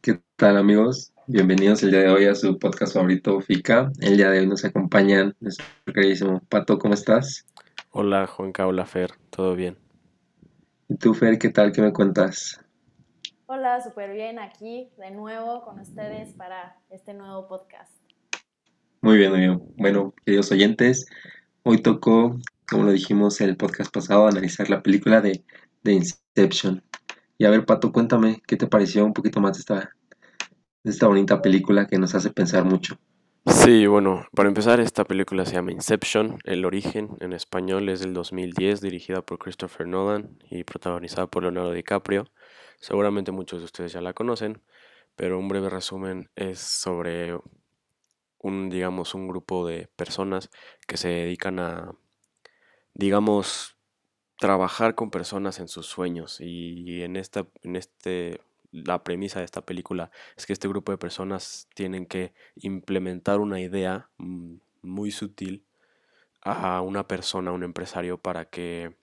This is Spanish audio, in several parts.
¿Qué tal amigos? Bienvenidos el día de hoy a su podcast favorito FICA. El día de hoy nos acompañan nuestro queridísimo Pato, ¿cómo estás? Hola Juanca, hola Fer, ¿todo bien? ¿Y tú Fer, qué tal? ¿Qué me cuentas? Hola, súper bien aquí de nuevo con ustedes para este nuevo podcast. Muy bien, muy bien. Bueno, queridos oyentes, hoy tocó, como lo dijimos en el podcast pasado, analizar la película de, de Inception. Y a ver, Pato, cuéntame, ¿qué te pareció un poquito más de esta, esta bonita película que nos hace pensar mucho? Sí, bueno, para empezar, esta película se llama Inception, El origen en español es del 2010, dirigida por Christopher Nolan y protagonizada por Leonardo DiCaprio. Seguramente muchos de ustedes ya la conocen, pero un breve resumen es sobre un, digamos, un grupo de personas que se dedican a, digamos, trabajar con personas en sus sueños y en esta, en este, la premisa de esta película es que este grupo de personas tienen que implementar una idea mm, muy sutil a una persona, a un empresario para que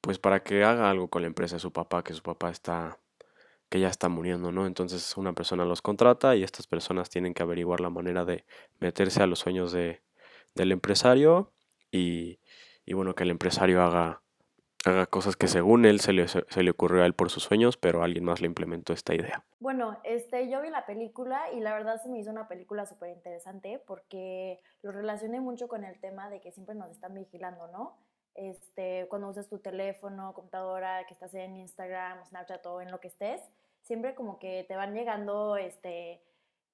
pues para que haga algo con la empresa de su papá, que su papá está, que ya está muriendo, ¿no? Entonces una persona los contrata y estas personas tienen que averiguar la manera de meterse a los sueños de, del empresario y, y bueno, que el empresario haga, haga cosas que según él se le, se le ocurrió a él por sus sueños, pero alguien más le implementó esta idea. Bueno, este, yo vi la película y la verdad se me hizo una película súper interesante porque lo relacioné mucho con el tema de que siempre nos están vigilando, ¿no? este, cuando usas tu teléfono, computadora, que estás en Instagram, Snapchat o en lo que estés, siempre como que te van llegando este,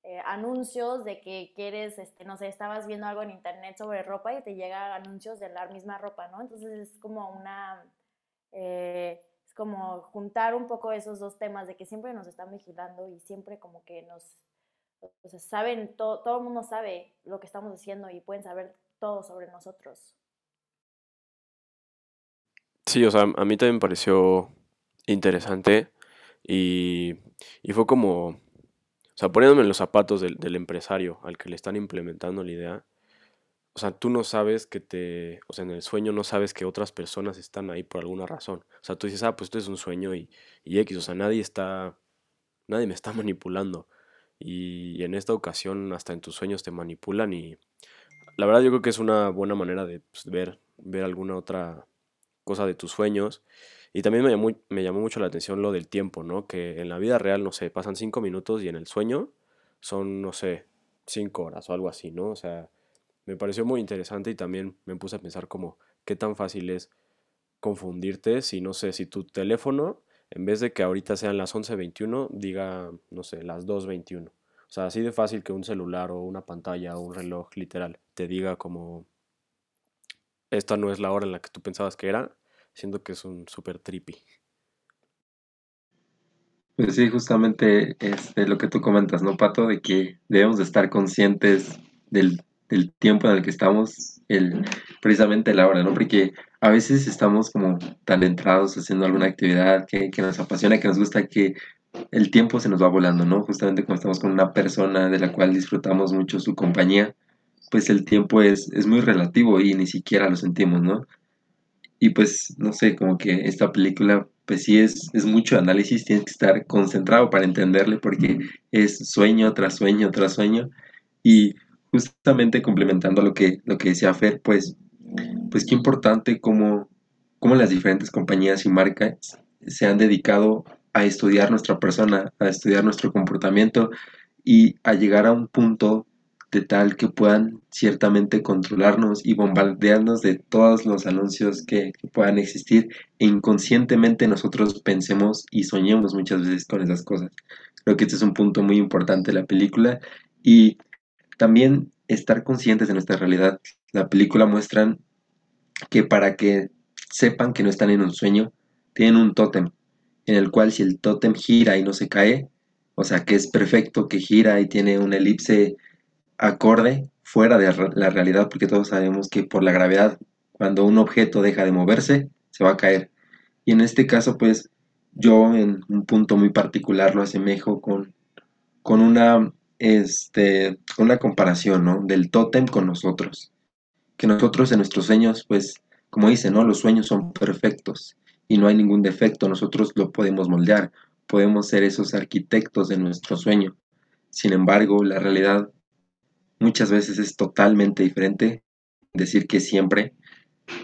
eh, anuncios de que quieres, este, no sé, estabas viendo algo en internet sobre ropa y te llega anuncios de la misma ropa, ¿no? Entonces es como una, eh, es como juntar un poco esos dos temas de que siempre nos están vigilando y siempre como que nos, o sea, saben, todo, todo el mundo sabe lo que estamos haciendo y pueden saber todo sobre nosotros. Sí, o sea, a mí también me pareció interesante y, y fue como, sea, poniéndome en los zapatos del, del empresario al que le están implementando la idea, o sea, tú no sabes que te, o sea, en el sueño no sabes que otras personas están ahí por alguna razón. O sea, tú dices, ah, pues esto es un sueño y, y X, o sea, nadie está, nadie me está manipulando. Y en esta ocasión hasta en tus sueños te manipulan y la verdad yo creo que es una buena manera de pues, ver, ver alguna otra cosa de tus sueños. Y también me llamó, me llamó mucho la atención lo del tiempo, ¿no? Que en la vida real, no sé, pasan cinco minutos y en el sueño son, no sé, cinco horas o algo así, ¿no? O sea, me pareció muy interesante y también me puse a pensar como qué tan fácil es confundirte si, no sé, si tu teléfono, en vez de que ahorita sean las 11.21, diga, no sé, las 2.21. O sea, así de fácil que un celular o una pantalla o un reloj literal te diga como esta no es la hora en la que tú pensabas que era, siento que es un súper trippy. Pues sí, justamente este, lo que tú comentas, ¿no, Pato? De que debemos de estar conscientes del, del tiempo en el que estamos, el, precisamente la hora, ¿no? Porque a veces estamos como tan entrados haciendo alguna actividad que, que nos apasiona, que nos gusta, que el tiempo se nos va volando, ¿no? Justamente cuando estamos con una persona de la cual disfrutamos mucho su compañía, pues el tiempo es, es muy relativo y ni siquiera lo sentimos, ¿no? Y pues, no sé, como que esta película, pues sí es, es mucho análisis, tienes que estar concentrado para entenderle porque es sueño tras sueño tras sueño. Y justamente complementando lo que, lo que decía Fer, pues, pues qué importante cómo, cómo las diferentes compañías y marcas se han dedicado a estudiar nuestra persona, a estudiar nuestro comportamiento y a llegar a un punto de tal que puedan ciertamente controlarnos y bombardearnos de todos los anuncios que, puedan existir e inconscientemente nosotros pensemos y soñemos muchas veces con esas cosas. Creo que este es un punto muy importante de la película y también estar conscientes de nuestra realidad. La película muestra que para que sepan que no están en un sueño, tienen un tótem en el cual si el tótem gira y no se cae, o sea que es perfecto que gira y tiene una elipse acorde fuera de la realidad, porque todos sabemos que por la gravedad, cuando un objeto deja de moverse, se va a caer. Y en este caso, pues, yo en un punto muy particular lo asemejo con, con una, este, una comparación, ¿no? Del tótem con nosotros. Que nosotros en nuestros sueños, pues, como dice, ¿no? Los sueños son perfectos. y no hay ningún defecto, nosotros lo podemos moldear, podemos ser esos arquitectos de nuestro sueño. Sin embargo, la realidad muchas veces es totalmente diferente, decir que siempre,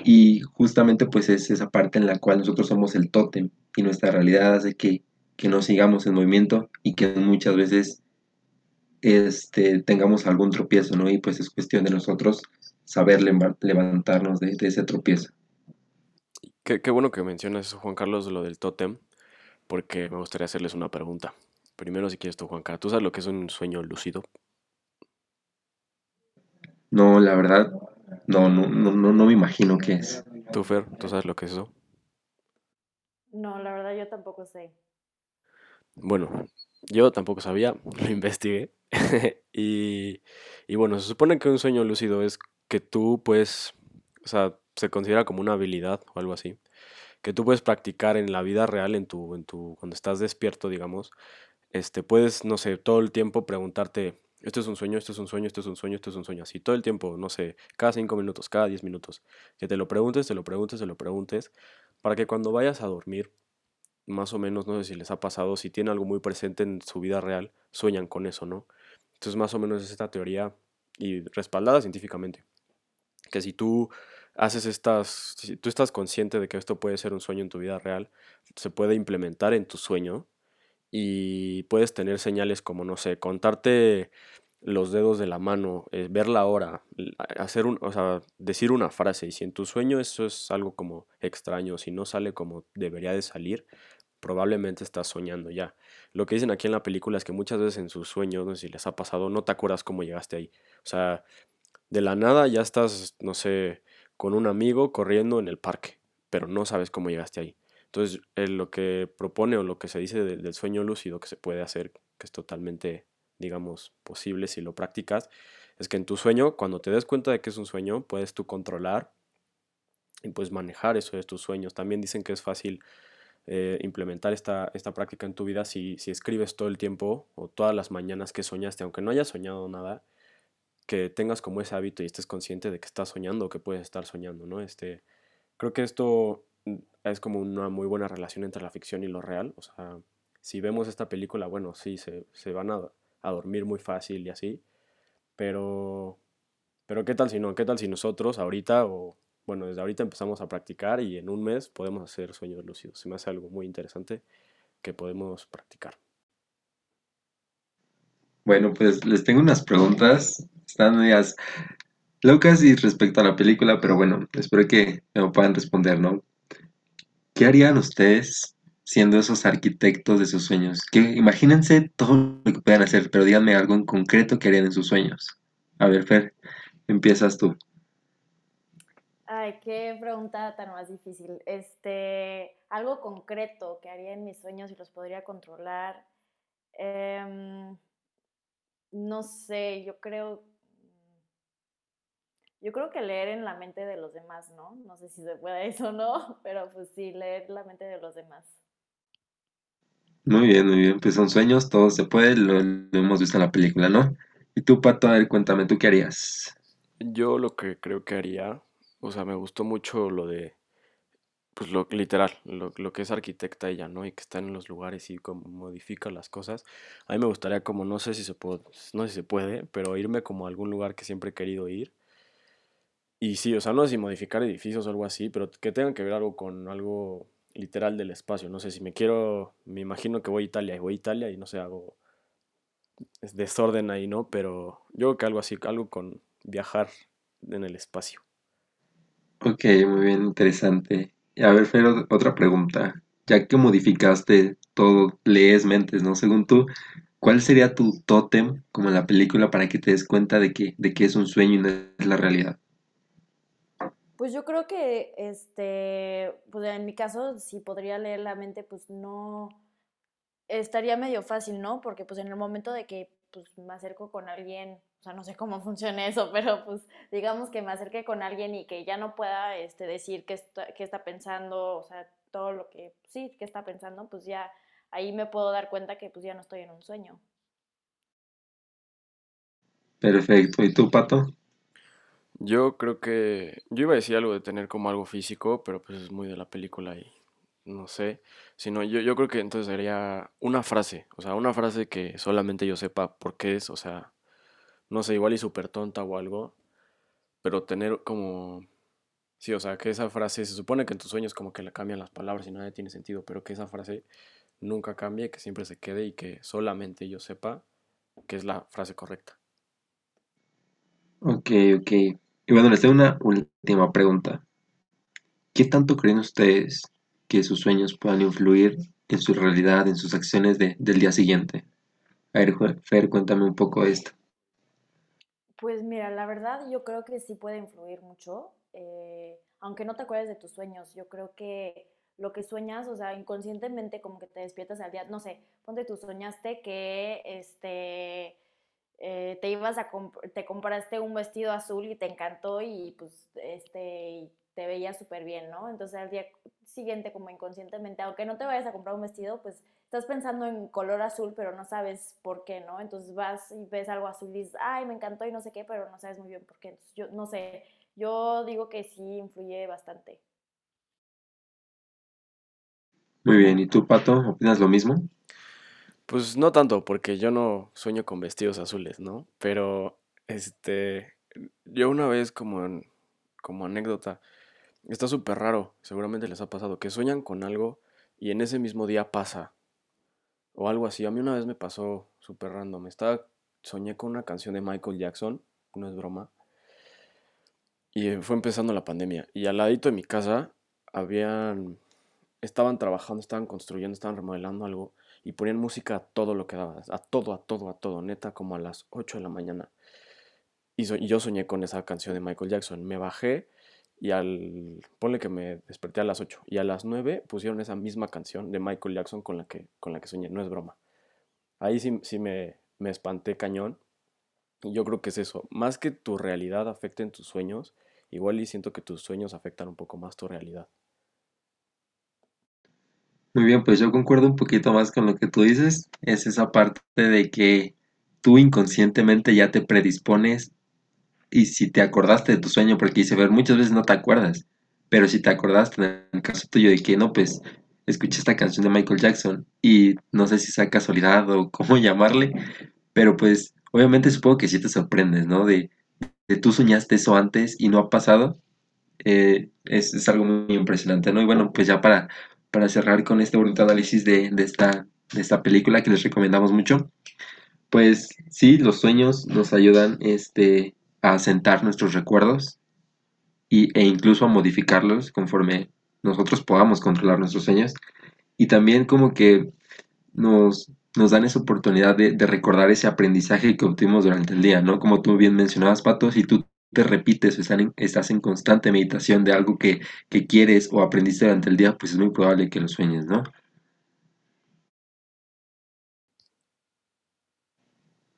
y justamente pues es esa parte en la cual nosotros somos el tótem y nuestra realidad hace que, que no sigamos en movimiento y que muchas veces este, tengamos algún tropiezo, ¿no? Y pues es cuestión de nosotros saber levantarnos de, ese tropiezo. Qué, qué, bueno que mencionas Juan Carlos, de lo del tótem, porque me gustaría hacerles una pregunta. Primero, si quieres tú, Juan Carlos, ¿tú sabes lo que es un sueño lúcido? No, la verdad, no, no, no, no, me imagino qué es. ¿Tú, Fer, tú sabes lo que es eso? No, la verdad yo tampoco sé. Bueno, yo tampoco sabía, lo investigué. y, y bueno, se supone que un sueño lúcido es que tú puedes, o sea, se considera como una habilidad o algo así, que tú puedes practicar en la vida real, en tu, en tu, cuando estás despierto, digamos, este, puedes, no sé, todo el tiempo preguntarte, esto es un sueño, esto es un sueño, esto es un sueño, esto es un sueño, así todo el tiempo, no sé, cada cinco minutos, cada diez minutos, que te lo preguntes, te lo preguntes, te lo preguntes, para que cuando vayas a dormir, más o menos, no sé si les ha pasado, si tienen algo muy presente en su vida real, sueñan con eso, ¿no? Entonces más o menos es esta teoría y respaldada científicamente, que si tú haces estas, si tú estás consciente de que esto puede ser un sueño en tu vida real, se puede implementar en tu sueño y puedes tener señales como, no sé, contarte los dedos de la mano, eh, ver la hora, hacer un, o sea, decir una frase y si en tu sueño eso es algo como extraño, si no sale como debería de salir, probablemente estás soñando ya. Lo que dicen aquí en la película es que muchas veces en sus sueños, no sé si les ha pasado, no te acuerdas cómo llegaste ahí. O sea, de la nada ya estás, no sé, con un amigo corriendo en el parque, pero no sabes cómo llegaste ahí. Entonces, lo que propone o lo que se dice del sueño lúcido que se puede hacer, que es totalmente, digamos, posible si lo practicas, es que en tu sueño, cuando te des cuenta de que es un sueño, puedes tú controlar y pues manejar eso de tus sueños. También dicen que es fácil eh, implementar esta, esta práctica en tu vida si, si escribes todo el tiempo o todas las mañanas que soñaste, aunque no hayas soñado nada, que tengas como ese hábito y estés consciente de que estás soñando o que puedes estar soñando, ¿no? Este, creo que esto es como una muy buena relación entre la ficción y lo real. O sea, si vemos esta película, bueno, sí, se, se van a, a, dormir muy fácil y así, pero, pero ¿qué tal si no? ¿Qué tal si nosotros ahorita o bueno, desde ahorita empezamos a practicar y en un mes podemos hacer sueños lúcidos. Se me hace algo muy interesante que podemos practicar. Bueno, pues les tengo unas preguntas. Están medias locas y respecto a la película, pero bueno, espero que me puedan responder, ¿no? ¿Qué harían ustedes siendo esos arquitectos de sus sueños? Que imagínense todo lo que puedan hacer, pero díganme algo en concreto que harían en sus sueños. A ver, Fer, empiezas tú. Ay, qué pregunta tan más difícil. Este, algo concreto que haría en mis sueños y los podría controlar. Em, no sé, yo creo, yo creo que leer en la mente de los demás, ¿no? No sé si se puede eso o no, pero pues sí, leer la mente de los demás. Muy bien, muy bien. Pues son sueños, todo se puede, lo, lo hemos visto en la película, ¿no? Y tú, Pato, a ver, cuéntame, ¿tú qué harías? Yo lo que creo que haría o sea, me gustó mucho lo de, pues lo literal, lo, lo, que es arquitecta ella, ¿no? Y que está en los lugares y como modifica las cosas. A mí me gustaría como, no sé si se puede, no sé si se puede, pero irme como a algún lugar que siempre he querido ir. Y sí, o sea, no sé si modificar edificios o algo así, pero que tengan que ver algo con algo literal del espacio. No sé si me quiero, me imagino que voy a Italia y voy a Italia y no sé, hago desorden ahí, ¿no? Pero yo creo que algo así, algo con viajar en el espacio. Ok, muy bien, interesante. A ver, Fer, otra pregunta. Ya que modificaste todo, lees mentes, ¿no? Según tú, ¿cuál sería tu tótem, como en la película, para que te des cuenta de que, de que es un sueño y no es la realidad? Pues yo creo que, este, pues en mi caso, si podría leer la mente, pues no, estaría medio fácil, ¿no? Porque pues en el momento de que pues, me acerco con alguien, o sea, no sé cómo funciona eso, pero pues digamos que me acerque con alguien y que ya no pueda este, decir qué está, qué está pensando, o sea, todo lo que, sí, qué está pensando, pues ya ahí me puedo dar cuenta que pues ya no estoy en un sueño. Perfecto. ¿Y tú, Pato? Yo creo que. Yo iba a decir algo de tener como algo físico, pero pues es muy de la película y no sé, sino yo, yo creo que entonces sería una frase, o sea, una frase que solamente yo sepa por qué es, o sea, no sé, igual y súper tonta o algo, pero tener como, sí, o sea, que esa frase, se supone que en tus sueños como que le cambian las palabras y nada tiene sentido, pero que esa frase nunca cambie, que siempre se quede y que solamente yo sepa que es la frase correcta. Ok, ok. Y bueno, les tengo una última pregunta. ¿Qué tanto creen ustedes que sus sueños puedan influir en su realidad, en sus acciones de- del día siguiente? A ver, Fer, cuéntame un poco esto. Pues mira, la verdad yo creo que sí puede influir mucho, eh, aunque no te acuerdes de tus sueños, yo creo que lo que sueñas, o sea, inconscientemente como que te despiertas al día, no sé, ponte tú soñaste que este eh, te ibas a te compraste un vestido azul y te encantó y pues este y te veías súper bien, ¿no? Entonces al día siguiente como inconscientemente, aunque no te vayas a comprar un vestido, pues estás pensando en color azul, pero no sabes por qué, ¿no? Entonces vas y ves algo azul y dices, ay, me encantó y no sé qué, pero no sabes muy bien por qué. Entonces yo no sé, yo digo que sí influye bastante. Muy bien, ¿y tú, Pato, opinas lo mismo? Pues no tanto, porque yo no sueño con vestidos azules, ¿no? Pero, este, yo una vez como, como anécdota, está súper raro, seguramente les ha pasado, que sueñan con algo y en ese mismo día pasa, o algo así. A mí una vez me pasó súper random, estaba, soñé con una canción de Michael Jackson, no es broma, y eh, fue empezando la pandemia, y al ladito de mi casa habían, estaban trabajando, estaban construyendo, estaban remodelando algo, y ponían música a todo lo que daba, a todo, a todo, a todo, neta, como a las 8 de la mañana. Y, yo soñé con esa canción de Michael Jackson. Me bajé y al... Ponle que me desperté a las 8 y a las 9 pusieron esa misma canción de Michael Jackson con la que, con la que soñé. No es broma. Ahí sí, sí me, me espanté cañón. Y yo creo que es eso. Más que tu realidad afecte en tus sueños, igual y siento que tus sueños afectan un poco más tu realidad. Muy bien, pues yo concuerdo un poquito más con lo que tú dices. Es esa parte de que tú inconscientemente ya te predispones y si te acordaste de tu sueño, porque dice, ver, muchas veces no te acuerdas, pero si te acordaste en el caso tuyo de que no, pues escuché esta canción de Michael Jackson y no sé si sea casualidad o cómo llamarle, pero pues obviamente supongo que sí te sorprendes, ¿no? De, de tú soñaste eso antes y no ha pasado, eh, es, es algo muy impresionante, ¿no? Y bueno, pues ya para, para cerrar con este bonito análisis de, esta, de esta película que les recomendamos mucho, pues sí, los sueños nos ayudan este, a asentar nuestros recuerdos y, e incluso a modificarlos conforme nosotros podamos controlar nuestros sueños. Y también como que nos, nos dan esa oportunidad de, de recordar ese aprendizaje que obtuvimos durante el día, ¿no? Como tú bien mencionabas, Pato, si tú te repites o están en- estás en constante meditación de algo que, quieres o aprendiste durante el día, pues es muy probable que lo sueñes, ¿no?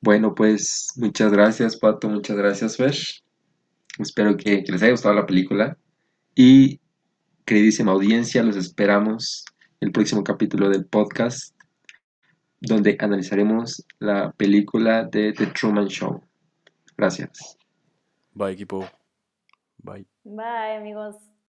Bueno, pues muchas gracias, Pato, muchas gracias, Fer. Espero que, que les haya gustado la película. Y queridísima audiencia, los esperamos el próximo capítulo del podcast, donde analizaremos la película de The Truman Show. Gracias. Bye, equipo. Bye. Bye, amigos.